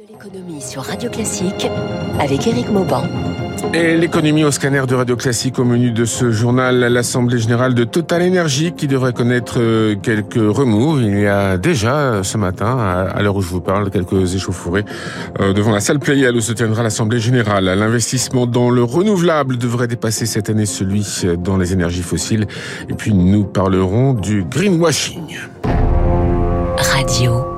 de l'économie sur Radio Classique avec Éric Mauban. Et l'économie au scanner de Radio Classique au menu de ce journal, l'Assemblée Générale de Total Energy qui devrait connaître euh, quelques remous. Il y a déjà euh, ce matin, à l'heure où je vous parle, quelques échauffourées euh, devant la salle Playel où se tiendra l'Assemblée Générale. L'investissement dans le renouvelable devrait dépasser cette année celui dans les énergies fossiles. Et puis nous parlerons du greenwashing. Radio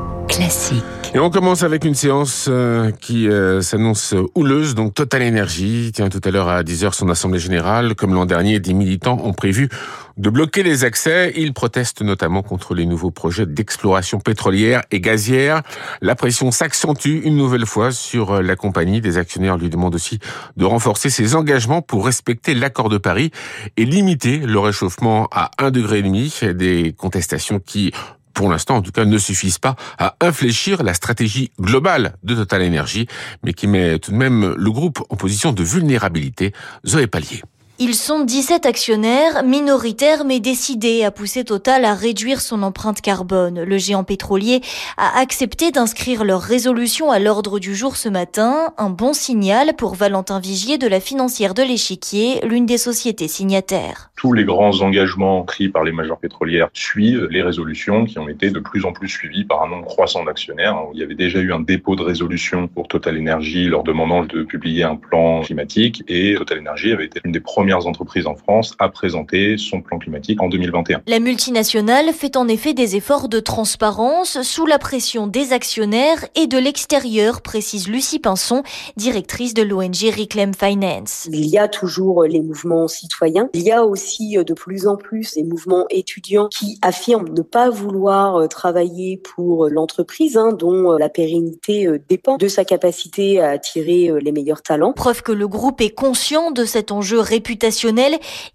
Et on commence avec une séance euh, qui euh, s'annonce houleuse, donc Total Energy Tiens, tout à l'heure à 10h son assemblée générale. Comme l'an dernier, des militants ont prévu de bloquer les accès. Ils protestent notamment contre les nouveaux projets d'exploration pétrolière et gazière. La pression s'accentue une nouvelle fois sur la compagnie. Des actionnaires lui demandent aussi de renforcer ses engagements pour respecter l'accord de Paris et limiter le réchauffement à 1,5 degré. Des contestations qui pour l'instant en tout cas, ne suffisent pas à infléchir la stratégie globale de Total Energy, mais qui met tout de même le groupe en position de vulnérabilité. Zoé Pallier. Ils sont 17 actionnaires, minoritaires mais décidés à pousser Total à réduire son empreinte carbone. Le géant pétrolier a accepté d'inscrire leur résolution à l'ordre du jour ce matin, un bon signal pour Valentin Vigier de la financière de l'échiquier, l'une des sociétés signataires. Tous les grands engagements pris par les majeures pétrolières suivent les résolutions qui ont été de plus en plus suivies par un nombre croissant d'actionnaires. Il y avait déjà eu un dépôt de résolution pour Total Energy leur demandant de publier un plan climatique et Total Energy avait été une des premières entreprises en France à présenter son plan climatique en 2021. La multinationale fait en effet des efforts de transparence sous la pression des actionnaires et de l'extérieur, précise Lucie Pinson, directrice de l'ONG Reclaim Finance. Il y a toujours les mouvements citoyens. Il y a aussi de plus en plus des mouvements étudiants qui affirment ne pas vouloir travailler pour l'entreprise, hein, dont la pérennité dépend de sa capacité à attirer les meilleurs talents. Preuve que le groupe est conscient de cet enjeu réputationnel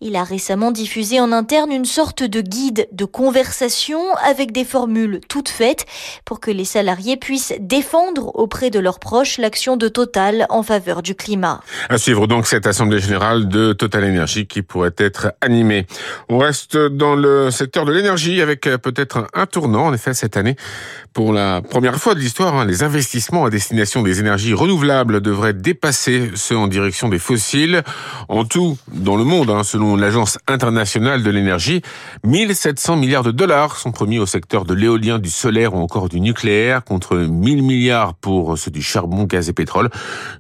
il a récemment diffusé en interne une sorte de guide de conversation avec des formules toutes faites pour que les salariés puissent défendre auprès de leurs proches l'action de Total en faveur du climat. À suivre donc cette assemblée générale de Total Énergie qui pourrait être animée. On reste dans le secteur de l'énergie avec peut-être un tournant en effet cette année. Pour la première fois de l'histoire, hein, les investissements à destination des énergies renouvelables devraient dépasser ceux en direction des fossiles. En tout, dans le monde, hein, selon l'Agence internationale de l'énergie. 1700 milliards de dollars sont promis au secteur de l'éolien, du solaire ou encore du nucléaire, contre 1000 milliards pour ceux du charbon, gaz et pétrole.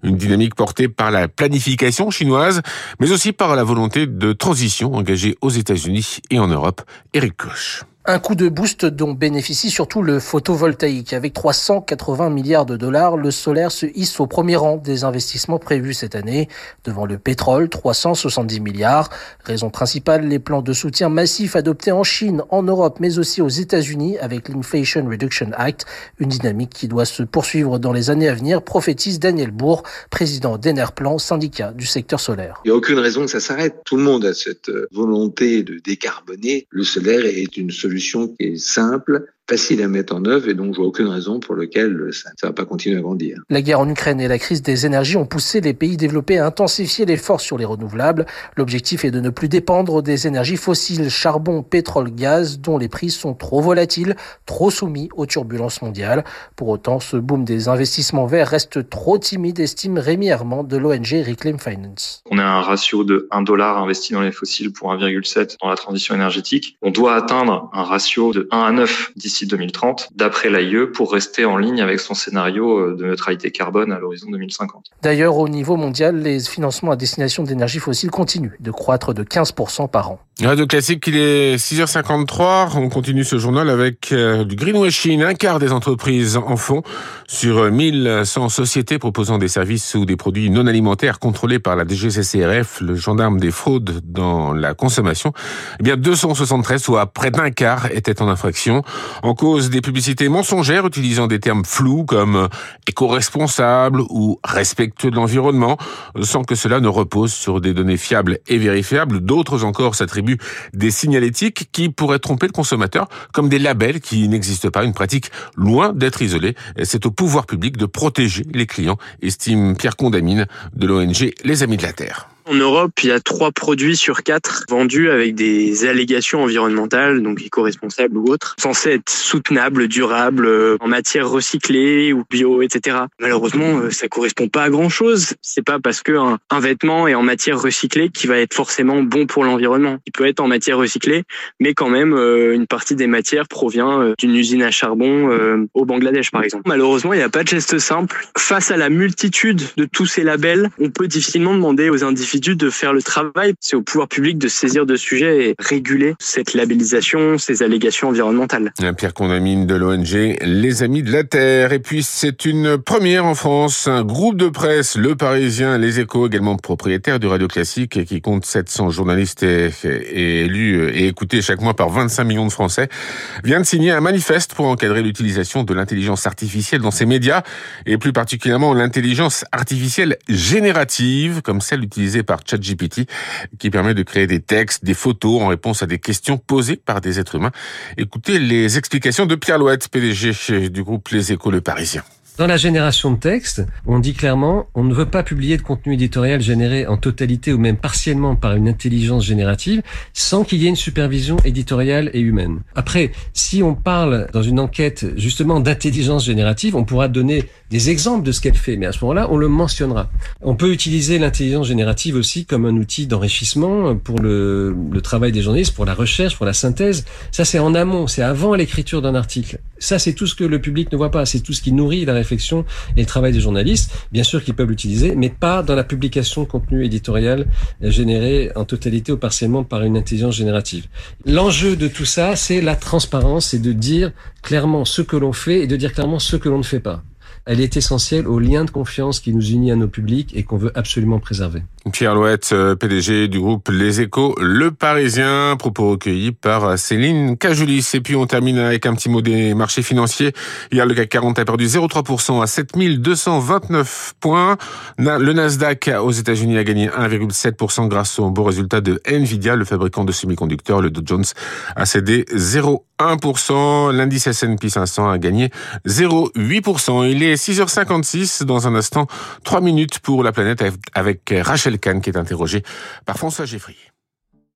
Une dynamique portée par la planification chinoise, mais aussi par la volonté de transition engagée aux États-Unis et en Europe. Eric Koch. Un coup de boost dont bénéficie surtout le photovoltaïque. Avec 380 milliards de dollars, le solaire se hisse au premier rang des investissements prévus cette année, devant le pétrole, 370 milliards. Raison principale, les plans de soutien massif adoptés en Chine, en Europe, mais aussi aux États-Unis avec l'Inflation Reduction Act, une dynamique qui doit se poursuivre dans les années à venir, prophétise Daniel Bourg, président d'Enerplan, syndicat du secteur solaire. Il n'y a aucune raison que ça s'arrête. Tout le monde a cette volonté de décarboner. Le solaire est une solution qui est simple, facile à mettre en œuvre et donc je vois aucune raison pour laquelle ça ne va pas continuer à grandir. La guerre en Ukraine et la crise des énergies ont poussé les pays développés à intensifier l'effort sur les renouvelables. L'objectif est de ne plus dépendre des énergies fossiles, charbon, pétrole, gaz, dont les prix sont trop volatiles, trop soumis aux turbulences mondiales. Pour autant, ce boom des investissements verts reste trop timide, estime Rémi Herman de l'ONG Reclaim Finance. On a un ratio de 1 dollar investi dans les fossiles pour 1,7 dans la transition énergétique. On doit atteindre un ratio de 1 à 9 d'ici 2030, d'après l'AIE, pour rester en ligne avec son scénario euh, de neutralité carbone à l'horizon 2050. D'ailleurs, au niveau mondial, les financements à destination d'énergie fossile continuent de croître de 15% par an. Radio Classique, il est 6h53. On continue ce journal avec euh, du greenwashing. Un quart des entreprises en font sur 1100 sociétés proposant des services ou des produits non alimentaires contrôlés par la DGCCRF, le gendarme des fraudes dans la consommation. Eh bien, 273, soit près d'un quart, étaient en infraction. En cause des publicités mensongères utilisant des termes flous comme éco-responsable ou respectueux de l'environnement, sans que cela ne repose sur des données fiables et vérifiables. D'autres encore s'attribuent des signalétiques qui pourraient tromper le consommateur, comme des labels qui n'existent pas, une pratique loin d'être isolée. C'est au pouvoir public de protéger les clients, estime Pierre Condamine de l'ONG Les Amis de la Terre. En Europe, il y a trois produits sur quatre vendus avec des allégations environnementales, donc éco-responsables ou autres, censés être soutenables, durables, euh, en matière recyclée ou bio, etc. Malheureusement, euh, ça correspond pas à grand chose. C'est pas parce que un, vêtement est en matière recyclée qui va être forcément bon pour l'environnement. Il peut être en matière recyclée, mais quand même, euh, une partie des matières provient d'une usine à charbon au Bangladesh, par exemple. Malheureusement, il n'y a pas de geste simple. Face à la multitude de tous ces labels, on peut difficilement demander aux individus de faire le travail. C'est au pouvoir public de saisir de sujets et réguler cette labellisation, ces allégations environnementales. Pierre Condamine de l'ONG Les Amis de la Terre. Et puis c'est une première en France, un groupe de presse, Le Parisien, Les Échos, également propriétaire du Radio Classique, qui compte 700 journalistes et, et élus et écoutés chaque mois par 25 millions de Français, vient de signer un manifeste pour encadrer l'utilisation de l'intelligence artificielle dans ses médias, et plus particulièrement l'intelligence artificielle générative, comme celle utilisée par ChatGPT, qui permet de créer des textes, des photos en réponse à des questions posées par des êtres humains. Écoutez les explications de Pierre Louette, PDG du groupe Les Échos Le Parisien. Dans la génération de texte, on dit clairement, on ne veut pas publier de contenu éditorial généré en totalité ou même partiellement par une intelligence générative sans qu'il y ait une supervision éditoriale et humaine. Après, si on parle dans une enquête justement d'intelligence générative, on pourra donner des exemples de ce qu'elle fait, mais à ce moment-là, on le mentionnera. On peut utiliser l'intelligence générative aussi comme un outil d'enrichissement pour le, le travail des journalistes, pour la recherche, pour la synthèse. Ça, c'est en amont, c'est avant l'écriture d'un article. Ça, c'est tout ce que le public ne voit pas, c'est tout ce qui nourrit la réflexion et le travail des journalistes. Bien sûr qu'ils peuvent l'utiliser, mais pas dans la publication de contenu éditorial généré en totalité ou partiellement par une intelligence générative. L'enjeu de tout ça, c'est la transparence, c'est de dire clairement ce que l'on fait et de dire clairement ce que l'on ne fait pas elle est essentielle au lien de confiance qui nous unit à nos publics et qu'on veut absolument préserver. Pierre Louette, euh, PDG du groupe Les Échos, Le Parisien, propos recueillis par Céline Cajulis. Et puis on termine avec un petit mot des marchés financiers. Hier, le CAC 40 a perdu 0,3% à 7229 points. Le Nasdaq aux États-Unis a gagné 1,7% grâce au beau résultat de Nvidia, le fabricant de semi-conducteurs. Le Dow Jones a cédé 0,1%. L'indice S&P 500 a gagné 0,8%. Il est 6h56 dans un instant, 3 minutes pour la planète avec Rachel Qui est interrogée par François Geffrier.